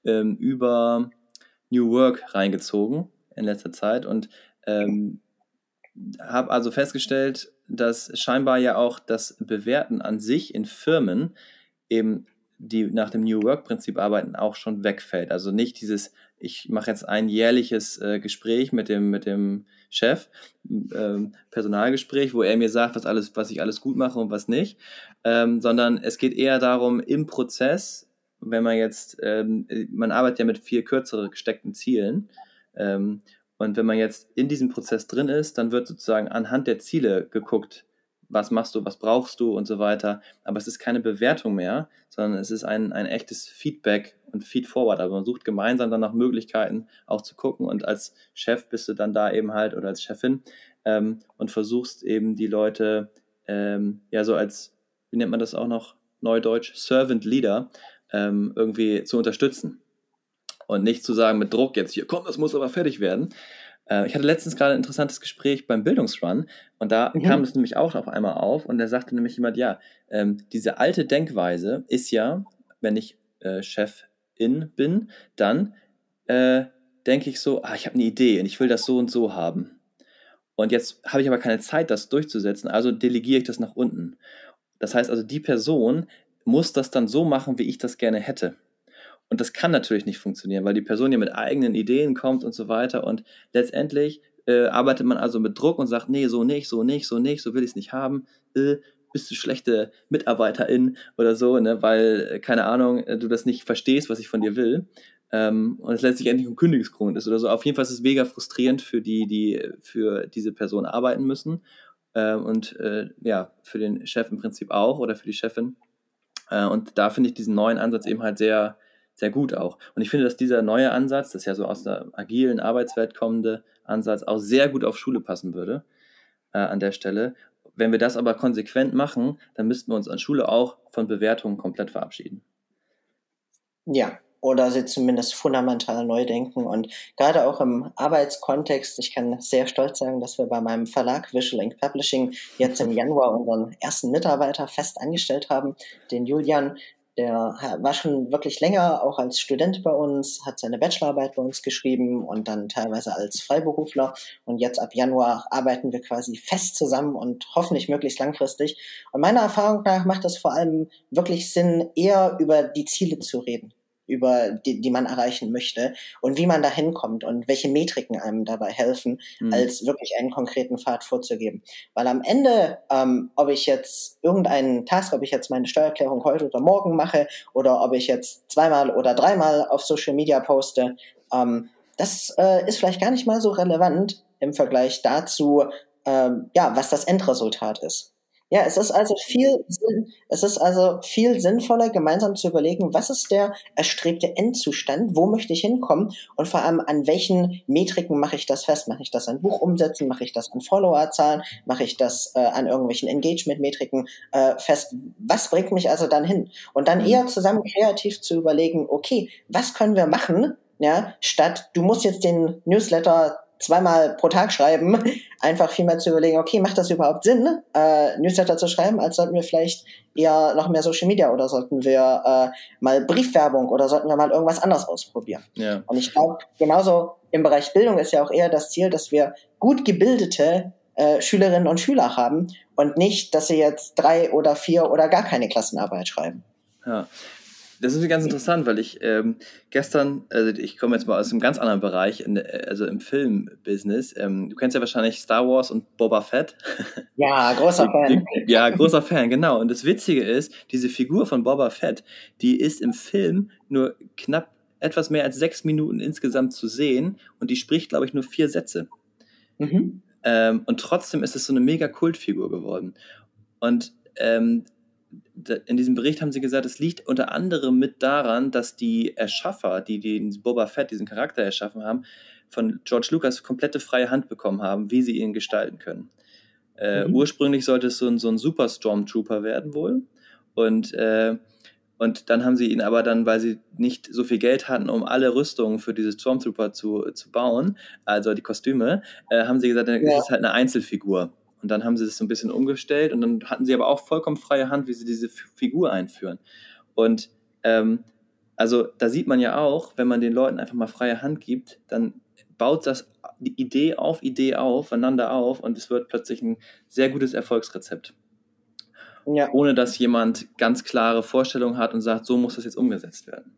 ähm, über New Work reingezogen in letzter Zeit und ähm, habe also festgestellt, dass scheinbar ja auch das Bewerten an sich in Firmen eben die nach dem New Work-Prinzip arbeiten, auch schon wegfällt. Also nicht dieses, ich mache jetzt ein jährliches äh, Gespräch mit dem, mit dem Chef, ähm, Personalgespräch, wo er mir sagt, was, alles, was ich alles gut mache und was nicht, ähm, sondern es geht eher darum, im Prozess, wenn man jetzt, ähm, man arbeitet ja mit viel kürzeren gesteckten Zielen, ähm, und wenn man jetzt in diesem Prozess drin ist, dann wird sozusagen anhand der Ziele geguckt, was machst du, was brauchst du und so weiter. Aber es ist keine Bewertung mehr, sondern es ist ein, ein echtes Feedback und Feedforward. Also man sucht gemeinsam dann nach Möglichkeiten auch zu gucken und als Chef bist du dann da eben halt oder als Chefin ähm, und versuchst eben die Leute ähm, ja so als, wie nennt man das auch noch, Neudeutsch, Servant Leader ähm, irgendwie zu unterstützen. Und nicht zu sagen mit Druck jetzt hier, komm, das muss aber fertig werden, äh, ich hatte letztens gerade ein interessantes Gespräch beim Bildungsrun und da mhm. kam es nämlich auch auf einmal auf und da sagte nämlich jemand, ja, ähm, diese alte Denkweise ist ja, wenn ich äh, Chefin bin, dann äh, denke ich so, ah, ich habe eine Idee und ich will das so und so haben. Und jetzt habe ich aber keine Zeit, das durchzusetzen, also delegiere ich das nach unten. Das heißt also, die Person muss das dann so machen, wie ich das gerne hätte. Und das kann natürlich nicht funktionieren, weil die Person ja mit eigenen Ideen kommt und so weiter. Und letztendlich äh, arbeitet man also mit Druck und sagt, nee, so nicht, so nicht, so nicht, so will ich es nicht haben. Äh, bist du schlechte Mitarbeiterin oder so, ne? weil, äh, keine Ahnung, äh, du das nicht verstehst, was ich von dir will. Ähm, und es letztlich endlich ein Kündigungsgrund ist oder so. Auf jeden Fall ist es mega frustrierend für die, die für diese Person arbeiten müssen. Äh, und äh, ja, für den Chef im Prinzip auch oder für die Chefin. und da finde ich diesen neuen Ansatz eben halt sehr, sehr gut auch. Und ich finde, dass dieser neue Ansatz, das ja so aus der agilen Arbeitswelt kommende Ansatz, auch sehr gut auf Schule passen würde äh, an der Stelle. Wenn wir das aber konsequent machen, dann müssten wir uns an Schule auch von Bewertungen komplett verabschieden. Ja, oder sie zumindest fundamental neu denken. Und gerade auch im Arbeitskontext, ich kann sehr stolz sagen, dass wir bei meinem Verlag Visual Ink Publishing jetzt im Januar unseren ersten Mitarbeiter fest angestellt haben, den Julian, der war schon wirklich länger auch als Student bei uns, hat seine Bachelorarbeit bei uns geschrieben und dann teilweise als Freiberufler. Und jetzt ab Januar arbeiten wir quasi fest zusammen und hoffentlich möglichst langfristig. Und meiner Erfahrung nach macht es vor allem wirklich Sinn, eher über die Ziele zu reden über die, die man erreichen möchte und wie man da hinkommt und welche Metriken einem dabei helfen, mhm. als wirklich einen konkreten Pfad vorzugeben. Weil am Ende, ähm, ob ich jetzt irgendeinen Task, ob ich jetzt meine Steuererklärung heute oder morgen mache oder ob ich jetzt zweimal oder dreimal auf Social Media poste, ähm, das äh, ist vielleicht gar nicht mal so relevant im Vergleich dazu, ähm, ja, was das Endresultat ist. Ja, es ist also viel, es ist also viel sinnvoller, gemeinsam zu überlegen, was ist der erstrebte Endzustand, wo möchte ich hinkommen und vor allem an welchen Metriken mache ich das fest? Mache ich das an Buchumsätzen, mache ich das an Followerzahlen, mache ich das äh, an irgendwelchen Engagement-Metriken äh, fest? Was bringt mich also dann hin? Und dann eher zusammen kreativ zu überlegen, okay, was können wir machen, ja, statt du musst jetzt den Newsletter zweimal pro Tag schreiben, einfach viel mehr zu überlegen, okay, macht das überhaupt Sinn, äh, Newsletter zu schreiben, als sollten wir vielleicht eher noch mehr Social Media oder sollten wir äh, mal Briefwerbung oder sollten wir mal irgendwas anderes ausprobieren. Ja. Und ich glaube, genauso im Bereich Bildung ist ja auch eher das Ziel, dass wir gut gebildete äh, Schülerinnen und Schüler haben und nicht, dass sie jetzt drei oder vier oder gar keine Klassenarbeit schreiben. Ja, das ist ganz interessant, weil ich ähm, gestern, also ich komme jetzt mal aus einem ganz anderen Bereich, in, also im Filmbusiness. Ähm, du kennst ja wahrscheinlich Star Wars und Boba Fett. Ja, großer Fan. Ja, großer Fan, genau. Und das Witzige ist, diese Figur von Boba Fett, die ist im Film nur knapp etwas mehr als sechs Minuten insgesamt zu sehen und die spricht, glaube ich, nur vier Sätze. Mhm. Ähm, und trotzdem ist es so eine mega Kultfigur geworden. Und ähm, in diesem Bericht haben sie gesagt, es liegt unter anderem mit daran, dass die Erschaffer, die den Boba Fett, diesen Charakter erschaffen haben, von George Lucas komplette freie Hand bekommen haben, wie sie ihn gestalten können. Äh, mhm. Ursprünglich sollte es so ein, so ein Super Stormtrooper werden wohl. Und, äh, und dann haben sie ihn aber dann, weil sie nicht so viel Geld hatten, um alle Rüstungen für diese Stormtrooper zu, zu bauen, also die Kostüme, äh, haben sie gesagt, ja. es ist halt eine Einzelfigur. Und dann haben sie das so ein bisschen umgestellt und dann hatten sie aber auch vollkommen freie Hand, wie sie diese Figur einführen. Und ähm, also da sieht man ja auch, wenn man den Leuten einfach mal freie Hand gibt, dann baut das die Idee auf Idee aufeinander auf und es wird plötzlich ein sehr gutes Erfolgsrezept. Ja. Ohne dass jemand ganz klare Vorstellungen hat und sagt, so muss das jetzt umgesetzt werden.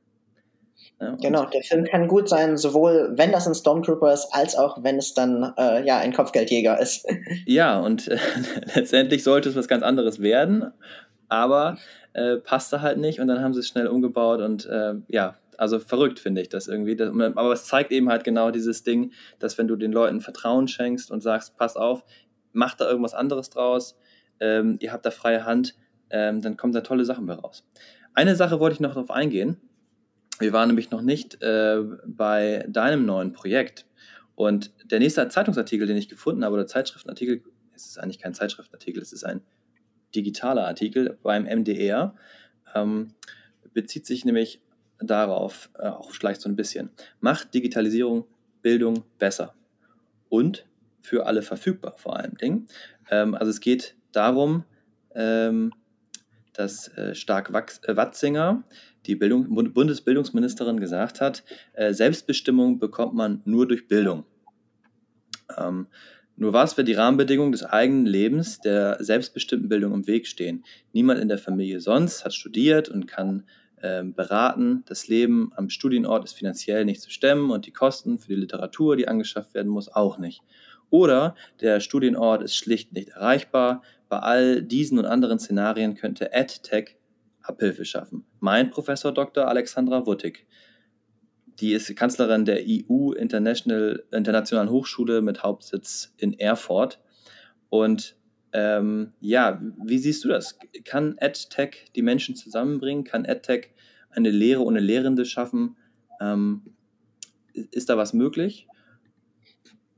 Ja, genau, der Film kann gut sein, sowohl wenn das ein Stormtrooper ist, als auch wenn es dann äh, ja ein Kopfgeldjäger ist. Ja, und äh, letztendlich sollte es was ganz anderes werden, aber äh, passte halt nicht und dann haben sie es schnell umgebaut und äh, ja, also verrückt finde ich das irgendwie. Aber es zeigt eben halt genau dieses Ding, dass wenn du den Leuten Vertrauen schenkst und sagst, pass auf, mach da irgendwas anderes draus, ähm, ihr habt da freie Hand, ähm, dann kommen da tolle Sachen bei raus. Eine Sache wollte ich noch darauf eingehen wir waren nämlich noch nicht äh, bei deinem neuen Projekt. Und der nächste Zeitungsartikel, den ich gefunden habe, oder Zeitschriftenartikel, es ist eigentlich kein Zeitschriftenartikel, es ist ein digitaler Artikel beim MDR, ähm, bezieht sich nämlich darauf, äh, auch vielleicht so ein bisschen, macht Digitalisierung Bildung besser und für alle verfügbar vor allem Dingen. Ähm, also es geht darum, ähm, dass äh, Stark äh, Watzinger die Bildung, Bundesbildungsministerin gesagt hat, äh, Selbstbestimmung bekommt man nur durch Bildung. Ähm, nur was wird die Rahmenbedingungen des eigenen Lebens der selbstbestimmten Bildung im Weg stehen? Niemand in der Familie sonst hat studiert und kann äh, beraten. Das Leben am Studienort ist finanziell nicht zu stemmen und die Kosten für die Literatur, die angeschafft werden muss, auch nicht. Oder der Studienort ist schlicht nicht erreichbar. Bei all diesen und anderen Szenarien könnte EdTech Abhilfe schaffen. Mein Professor Dr. Alexandra Wuttig, die ist Kanzlerin der EU International, Internationalen Hochschule mit Hauptsitz in Erfurt. Und ähm, ja, wie siehst du das? Kann EdTech die Menschen zusammenbringen? Kann EdTech eine Lehre ohne Lehrende schaffen? Ähm, ist da was möglich?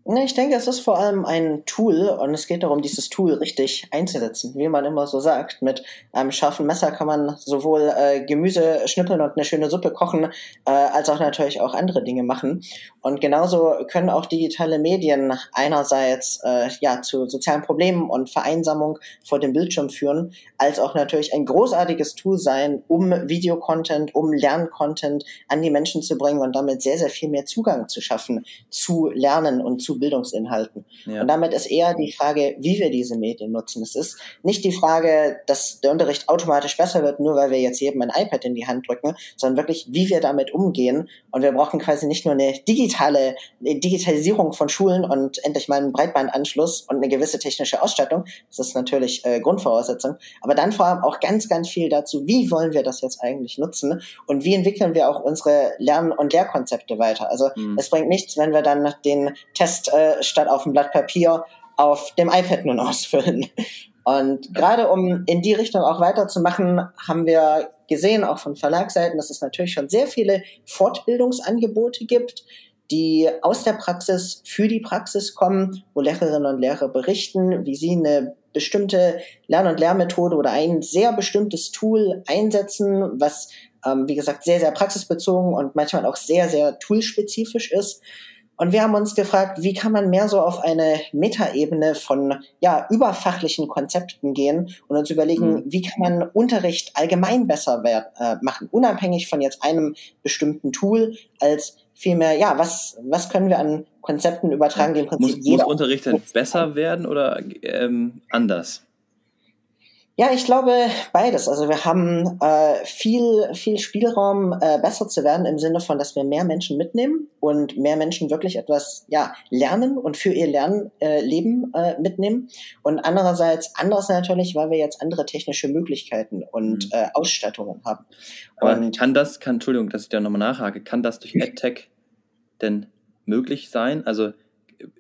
Ich denke, es ist vor allem ein Tool und es geht darum, dieses Tool richtig einzusetzen, wie man immer so sagt. Mit einem scharfen Messer kann man sowohl äh, Gemüse schnippeln und eine schöne Suppe kochen, äh, als auch natürlich auch andere Dinge machen. Und genauso können auch digitale Medien einerseits äh, ja zu sozialen Problemen und Vereinsamung vor dem Bildschirm führen, als auch natürlich ein großartiges Tool sein, um Videocontent, um Lerncontent an die Menschen zu bringen und damit sehr, sehr viel mehr Zugang zu schaffen zu Lernen und zu Bildungsinhalten. Ja. Und damit ist eher die Frage, wie wir diese Medien nutzen. Es ist nicht die Frage, dass der Unterricht automatisch besser wird, nur weil wir jetzt jedem ein iPad in die Hand drücken, sondern wirklich, wie wir damit umgehen. Und wir brauchen quasi nicht nur eine digitale eine Digitalisierung von Schulen und endlich mal einen Breitbandanschluss und eine gewisse technische Ausstattung. Das ist natürlich äh, Grundvoraussetzung. Aber dann vor allem auch ganz, ganz viel dazu, wie wollen wir das jetzt eigentlich nutzen und wie entwickeln wir auch unsere Lern- und Lehrkonzepte weiter. Also mhm. es bringt nichts, wenn wir dann den Test äh, statt auf dem Blatt Papier auf dem iPad nun ausfüllen. Und gerade um in die Richtung auch weiterzumachen, haben wir gesehen, auch von Verlagsseiten, dass es natürlich schon sehr viele Fortbildungsangebote gibt, die aus der Praxis für die Praxis kommen, wo Lehrerinnen und Lehrer berichten, wie sie eine bestimmte Lern- und Lehrmethode oder ein sehr bestimmtes Tool einsetzen, was, ähm, wie gesagt, sehr, sehr praxisbezogen und manchmal auch sehr, sehr toolspezifisch ist. Und wir haben uns gefragt, wie kann man mehr so auf eine Metaebene von ja, überfachlichen Konzepten gehen und uns überlegen, mhm. wie kann man Unterricht allgemein besser werden, äh, machen, unabhängig von jetzt einem bestimmten Tool, als vielmehr, ja, was, was können wir an Konzepten übertragen, die im Prinzip muss, jeder... Muss Unterricht denn besser werden oder ähm, anders? Ja, ich glaube beides. Also wir haben äh, viel, viel Spielraum, äh, besser zu werden im Sinne von, dass wir mehr Menschen mitnehmen und mehr Menschen wirklich etwas ja lernen und für ihr Lernen äh, Leben äh, mitnehmen. Und andererseits anders natürlich, weil wir jetzt andere technische Möglichkeiten und mhm. äh, Ausstattungen haben. Aber und, kann das, kann, Entschuldigung, dass ich da nochmal nachhake, kann das durch EdTech denn möglich sein? Also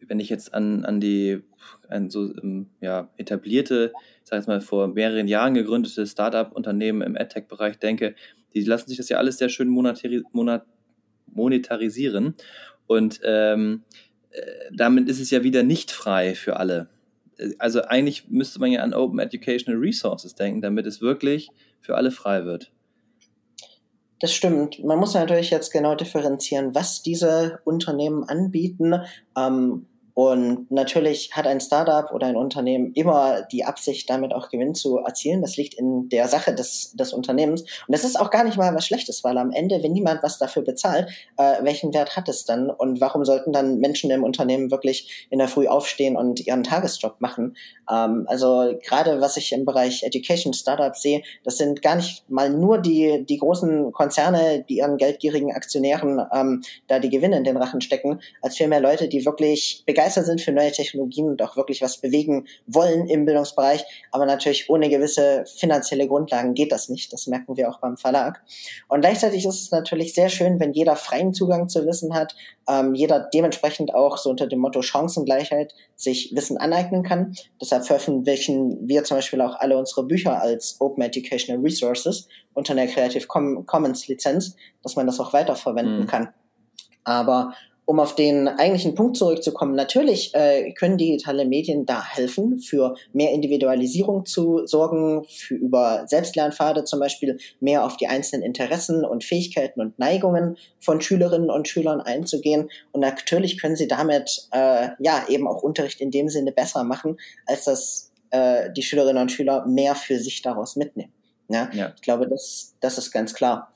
wenn ich jetzt an, an die an so ähm, ja, etablierte sag ich mal, vor mehreren Jahren gegründete Startup-Unternehmen im AdTech-Bereich denke, die lassen sich das ja alles sehr schön monetari monat monetarisieren. Und ähm, äh, damit ist es ja wieder nicht frei für alle. Also eigentlich müsste man ja an Open Educational Resources denken, damit es wirklich für alle frei wird. Das stimmt. Man muss natürlich jetzt genau differenzieren, was diese Unternehmen anbieten. Ähm, und natürlich hat ein Startup oder ein Unternehmen immer die Absicht, damit auch Gewinn zu erzielen. Das liegt in der Sache des, des Unternehmens. Und das ist auch gar nicht mal was Schlechtes, weil am Ende, wenn niemand was dafür bezahlt, äh, welchen Wert hat es dann? Und warum sollten dann Menschen im Unternehmen wirklich in der Früh aufstehen und ihren Tagesjob machen? Ähm, also gerade was ich im Bereich Education Startups sehe, das sind gar nicht mal nur die, die großen Konzerne, die ihren geldgierigen Aktionären ähm, da die Gewinne in den Rachen stecken, als vielmehr Leute, die wirklich begeistert begeistert sind für neue Technologien und auch wirklich was bewegen wollen im Bildungsbereich. Aber natürlich ohne gewisse finanzielle Grundlagen geht das nicht. Das merken wir auch beim Verlag. Und gleichzeitig ist es natürlich sehr schön, wenn jeder freien Zugang zu Wissen hat, ähm, jeder dementsprechend auch so unter dem Motto Chancengleichheit sich Wissen aneignen kann. Deshalb veröffentlichen wir zum Beispiel auch alle unsere Bücher als Open Educational Resources unter einer Creative Commons Lizenz, dass man das auch weiterverwenden mhm. kann. Aber um auf den eigentlichen Punkt zurückzukommen, natürlich äh, können digitale Medien da helfen, für mehr Individualisierung zu sorgen, für über Selbstlernpfade zum Beispiel mehr auf die einzelnen Interessen und Fähigkeiten und Neigungen von Schülerinnen und Schülern einzugehen. Und natürlich können sie damit äh, ja eben auch Unterricht in dem Sinne besser machen, als dass äh, die Schülerinnen und Schüler mehr für sich daraus mitnehmen. Ja? ja. Ich glaube, das, das ist ganz klar.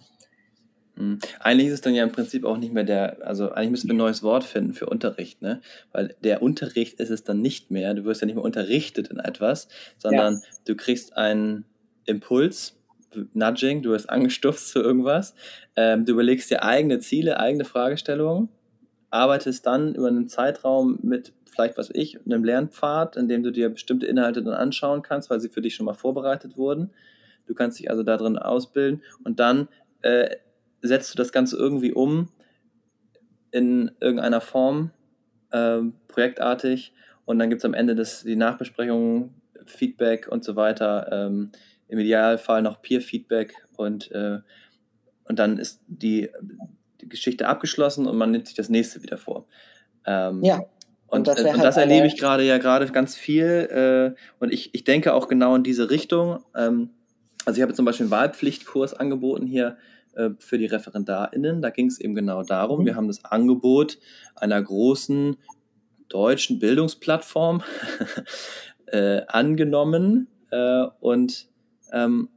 Mhm. Eigentlich ist es dann ja im Prinzip auch nicht mehr der, also eigentlich müssen wir ein neues Wort finden für Unterricht, ne? Weil der Unterricht ist es dann nicht mehr. Du wirst ja nicht mehr unterrichtet in etwas, sondern ja. du kriegst einen Impuls, Nudging, du wirst angestupst zu irgendwas. Ähm, du überlegst dir eigene Ziele, eigene Fragestellungen, arbeitest dann über einen Zeitraum mit vielleicht, was ich, einem Lernpfad, in dem du dir bestimmte Inhalte dann anschauen kannst, weil sie für dich schon mal vorbereitet wurden. Du kannst dich also da drin ausbilden und dann äh, setzt du das Ganze irgendwie um in irgendeiner Form, äh, projektartig, und dann gibt es am Ende des, die Nachbesprechung, Feedback und so weiter, ähm, im Idealfall noch Peer-Feedback und, äh, und dann ist die, die, Geschichte abgeschlossen und man nimmt sich das nächste wieder vor. Ähm, ja. Und, und das, äh, und das halt erlebe ich gerade ja gerade ganz viel. Äh, und ich, ich denke auch genau in diese Richtung. Ähm, also ich habe zum Beispiel einen Wahlpflichtkurs angeboten hier äh, für die ReferendarInnen. Da ging es eben genau darum. Mhm. Wir haben das Angebot einer großen deutschen Bildungsplattform äh, angenommen äh, und ähm,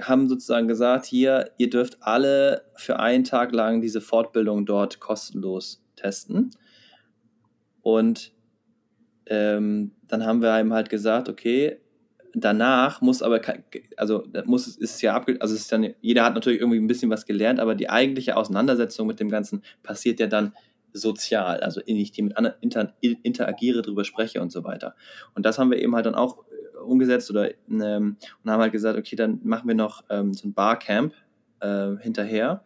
haben sozusagen gesagt, hier, ihr dürft alle für einen Tag lang diese Fortbildung dort kostenlos testen. Und ähm, dann haben wir ihm halt gesagt, okay, danach muss aber, also muss ist es ja abge, also ist dann, jeder hat natürlich irgendwie ein bisschen was gelernt, aber die eigentliche Auseinandersetzung mit dem Ganzen passiert ja dann sozial, also in ich die mit anderen inter, interagiere, drüber spreche und so weiter. Und das haben wir eben halt dann auch äh, umgesetzt oder ähm, und haben halt gesagt, okay, dann machen wir noch ähm, so ein Barcamp äh, hinterher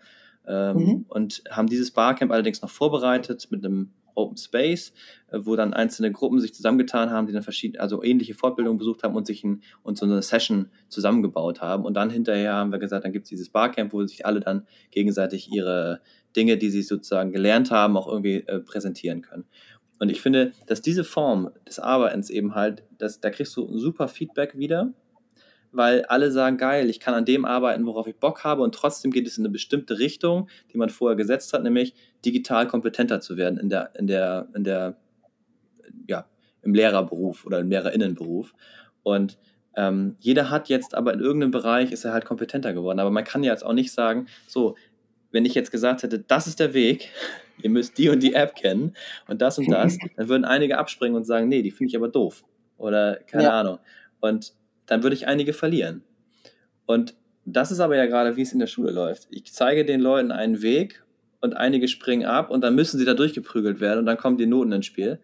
ähm, mhm. und haben dieses Barcamp allerdings noch vorbereitet mit einem Open Space, äh, wo dann einzelne Gruppen sich zusammengetan haben, die dann verschiedene, also ähnliche Fortbildungen besucht haben und sich ein, und so eine Session zusammengebaut haben. Und dann hinterher haben wir gesagt, dann gibt es dieses Barcamp, wo sich alle dann gegenseitig ihre Dinge, die sie sozusagen gelernt haben, auch irgendwie äh, präsentieren können. Und ich finde, dass diese Form des Arbeitens eben halt, dass, da kriegst du super Feedback wieder weil alle sagen, geil, ich kann an dem arbeiten, worauf ich Bock habe und trotzdem geht es in eine bestimmte Richtung, die man vorher gesetzt hat, nämlich digital kompetenter zu werden in der, in der, in der, ja, im Lehrerberuf oder im Lehrerinnenberuf. Und ähm, jeder hat jetzt aber in irgendeinem Bereich ist er halt kompetenter geworden. Aber man kann ja jetzt auch nicht sagen, so, wenn ich jetzt gesagt hätte, das ist der Weg, ihr müsst die und die App kennen und das und das, dann würden einige abspringen und sagen, nee, die finde ich aber doof. Oder keine ja. Ahnung. Und dann würde ich einige verlieren. Und das ist aber ja gerade, wie es in der Schule läuft. Ich zeige den Leuten einen Weg und einige springen ab und dann müssen sie da durchgeprügelt werden und dann kommen die Noten ins Spiel.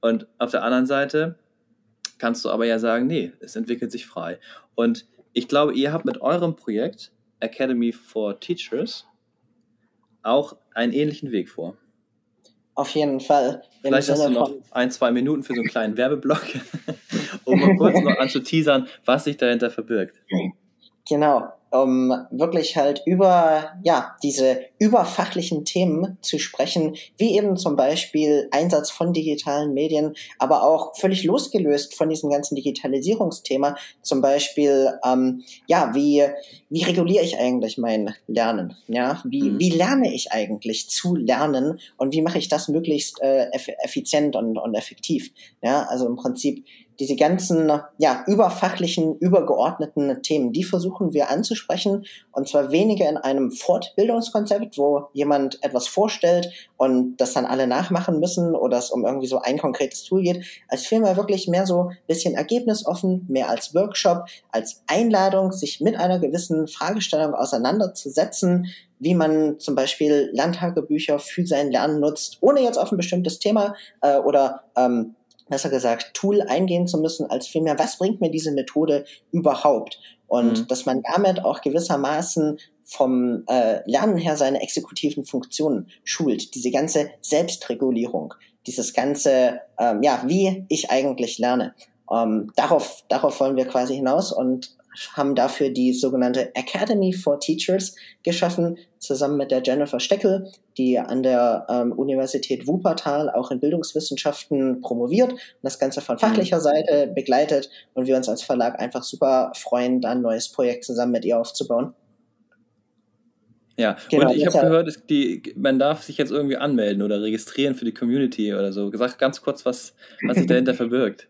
Und auf der anderen Seite kannst du aber ja sagen, nee, es entwickelt sich frei. Und ich glaube, ihr habt mit eurem Projekt Academy for Teachers auch einen ähnlichen Weg vor. Auf jeden Fall. Vielleicht hast du noch ein, zwei Minuten für so einen kleinen Werbeblock, um mal kurz noch anzuteasern, was sich dahinter verbirgt. Genau um wirklich halt über ja diese überfachlichen Themen zu sprechen, wie eben zum Beispiel Einsatz von digitalen Medien, aber auch völlig losgelöst von diesem ganzen Digitalisierungsthema, zum Beispiel ähm, ja wie wie reguliere ich eigentlich mein Lernen, ja wie mhm. wie lerne ich eigentlich zu lernen und wie mache ich das möglichst äh, effizient und, und effektiv, ja also im Prinzip diese ganzen ja, überfachlichen, übergeordneten Themen, die versuchen wir anzusprechen. Und zwar weniger in einem Fortbildungskonzept, wo jemand etwas vorstellt und das dann alle nachmachen müssen oder es um irgendwie so ein konkretes Tool geht, als vielmehr wirklich mehr so ein bisschen ergebnisoffen, mehr als Workshop, als Einladung, sich mit einer gewissen Fragestellung auseinanderzusetzen, wie man zum Beispiel Landtagebücher für sein Lernen nutzt, ohne jetzt auf ein bestimmtes Thema äh, oder ähm, besser gesagt, Tool eingehen zu müssen, als vielmehr, was bringt mir diese Methode überhaupt? Und mhm. dass man damit auch gewissermaßen vom äh, Lernen her seine exekutiven Funktionen schult. Diese ganze Selbstregulierung, dieses ganze, ähm, ja, wie ich eigentlich lerne. Ähm, darauf, darauf wollen wir quasi hinaus und haben dafür die sogenannte Academy for Teachers geschaffen, zusammen mit der Jennifer Steckel, die an der ähm, Universität Wuppertal auch in Bildungswissenschaften promoviert und das Ganze von fachlicher mhm. Seite begleitet und wir uns als Verlag einfach super freuen, da ein neues Projekt zusammen mit ihr aufzubauen. Ja, genau, und ich habe gehört, die, man darf sich jetzt irgendwie anmelden oder registrieren für die Community oder so. Sag ganz kurz, was, was sich dahinter verbirgt.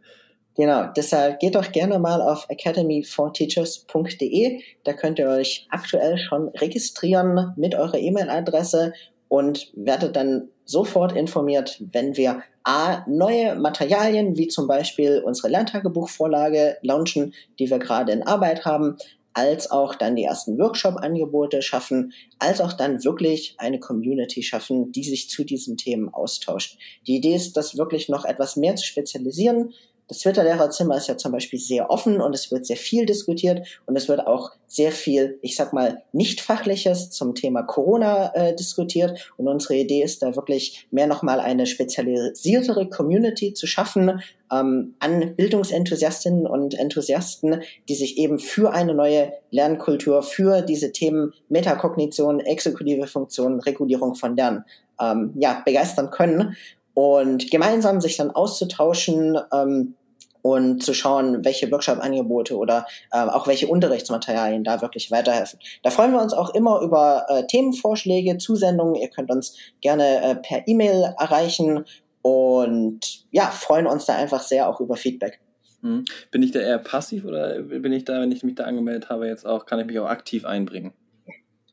Genau, deshalb geht doch gerne mal auf academyforteachers.de. Da könnt ihr euch aktuell schon registrieren mit eurer E-Mail-Adresse und werdet dann sofort informiert, wenn wir A, neue Materialien, wie zum Beispiel unsere Lerntagebuchvorlage launchen, die wir gerade in Arbeit haben, als auch dann die ersten Workshop-Angebote schaffen, als auch dann wirklich eine Community schaffen, die sich zu diesen Themen austauscht. Die Idee ist, das wirklich noch etwas mehr zu spezialisieren, das Twitter-Lehrerzimmer ist ja zum Beispiel sehr offen und es wird sehr viel diskutiert und es wird auch sehr viel, ich sag mal, nicht fachliches zum Thema Corona äh, diskutiert. Und unsere Idee ist da wirklich mehr nochmal eine spezialisiertere Community zu schaffen ähm, an Bildungsenthusiastinnen und Enthusiasten, die sich eben für eine neue Lernkultur, für diese Themen Metakognition, exekutive Funktionen, Regulierung von Lernen ähm, ja, begeistern können und gemeinsam sich dann auszutauschen, ähm, und zu schauen, welche Workshop-Angebote oder äh, auch welche Unterrichtsmaterialien da wirklich weiterhelfen. Da freuen wir uns auch immer über äh, Themenvorschläge, Zusendungen. Ihr könnt uns gerne äh, per E-Mail erreichen und ja, freuen uns da einfach sehr auch über Feedback. Hm. Bin ich da eher passiv oder bin ich da, wenn ich mich da angemeldet habe, jetzt auch, kann ich mich auch aktiv einbringen?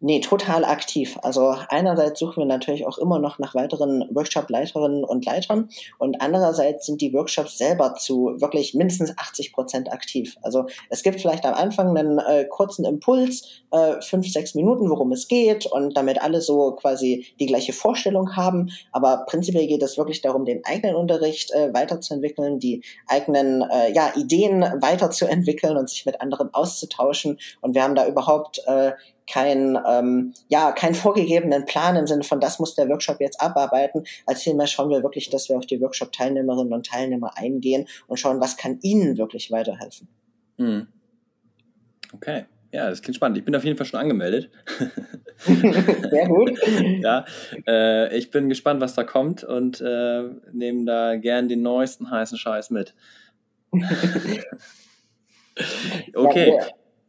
Nee, total aktiv. Also einerseits suchen wir natürlich auch immer noch nach weiteren Workshop-Leiterinnen und Leitern und andererseits sind die Workshops selber zu wirklich mindestens 80 Prozent aktiv. Also es gibt vielleicht am Anfang einen äh, kurzen Impuls, äh, fünf, sechs Minuten, worum es geht und damit alle so quasi die gleiche Vorstellung haben. Aber prinzipiell geht es wirklich darum, den eigenen Unterricht äh, weiterzuentwickeln, die eigenen äh, ja, Ideen weiterzuentwickeln und sich mit anderen auszutauschen. Und wir haben da überhaupt äh, kein, ähm, ja, keinen vorgegebenen Plan im Sinne von, das muss der Workshop jetzt abarbeiten. Als vielmehr schauen wir wirklich, dass wir auf die Workshop-Teilnehmerinnen und Teilnehmer eingehen und schauen, was kann ihnen wirklich weiterhelfen. Hm. Okay. Ja, das klingt spannend. Ich bin auf jeden Fall schon angemeldet. Sehr gut. ja, äh, ich bin gespannt, was da kommt und äh, nehme da gern den neuesten heißen Scheiß mit. okay.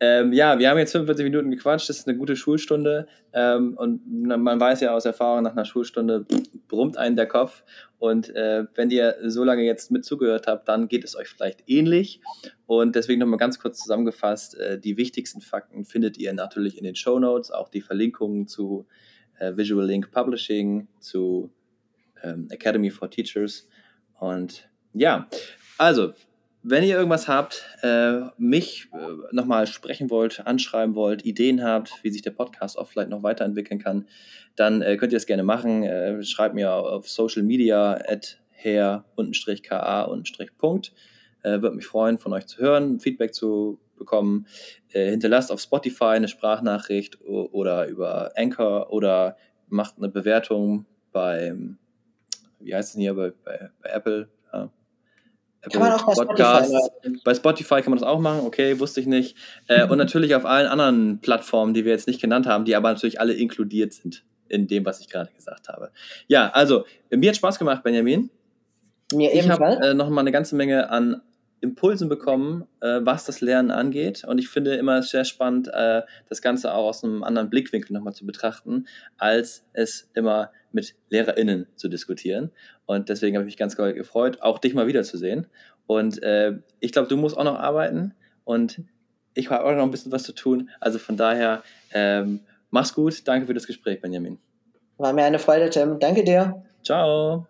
Ja, ähm, ja, wir haben jetzt 45 Minuten gequatscht, das ist eine gute Schulstunde. Ähm, und man weiß ja aus Erfahrung, nach einer Schulstunde brummt einen der Kopf. Und äh, wenn ihr so lange jetzt mit zugehört habt, dann geht es euch vielleicht ähnlich. Und deswegen nochmal ganz kurz zusammengefasst, äh, die wichtigsten Fakten findet ihr natürlich in den Show Notes, auch die Verlinkungen zu äh, Visual Link Publishing, zu ähm, Academy for Teachers. Und ja, also wenn ihr irgendwas habt, äh, mich äh, nochmal sprechen wollt, anschreiben wollt, Ideen habt, wie sich der Podcast auch vielleicht noch weiterentwickeln kann, dann äh, könnt ihr das gerne machen. Äh, schreibt mir auf Social Media at her-ka-punkt. Äh, Würde mich freuen, von euch zu hören, Feedback zu bekommen. Äh, hinterlasst auf Spotify eine Sprachnachricht oder über Anchor oder macht eine Bewertung beim, wie heißt es denn hier, bei, bei, bei Apple, kann man auch bei Podcast. Spotify Bei Spotify kann man das auch machen, okay, wusste ich nicht. Äh, und natürlich auf allen anderen Plattformen, die wir jetzt nicht genannt haben, die aber natürlich alle inkludiert sind in dem, was ich gerade gesagt habe. Ja, also, mir hat Spaß gemacht, Benjamin. Mir ich habe äh, noch mal eine ganze Menge an Impulsen bekommen, äh, was das Lernen angeht. Und ich finde immer sehr spannend, äh, das Ganze auch aus einem anderen Blickwinkel nochmal zu betrachten, als es immer mit LehrerInnen zu diskutieren. Und deswegen habe ich mich ganz gefreut, auch dich mal wiederzusehen. Und äh, ich glaube, du musst auch noch arbeiten und ich habe auch noch ein bisschen was zu tun. Also von daher, ähm, mach's gut. Danke für das Gespräch, Benjamin. War mir eine Freude, Tim. Danke dir. Ciao.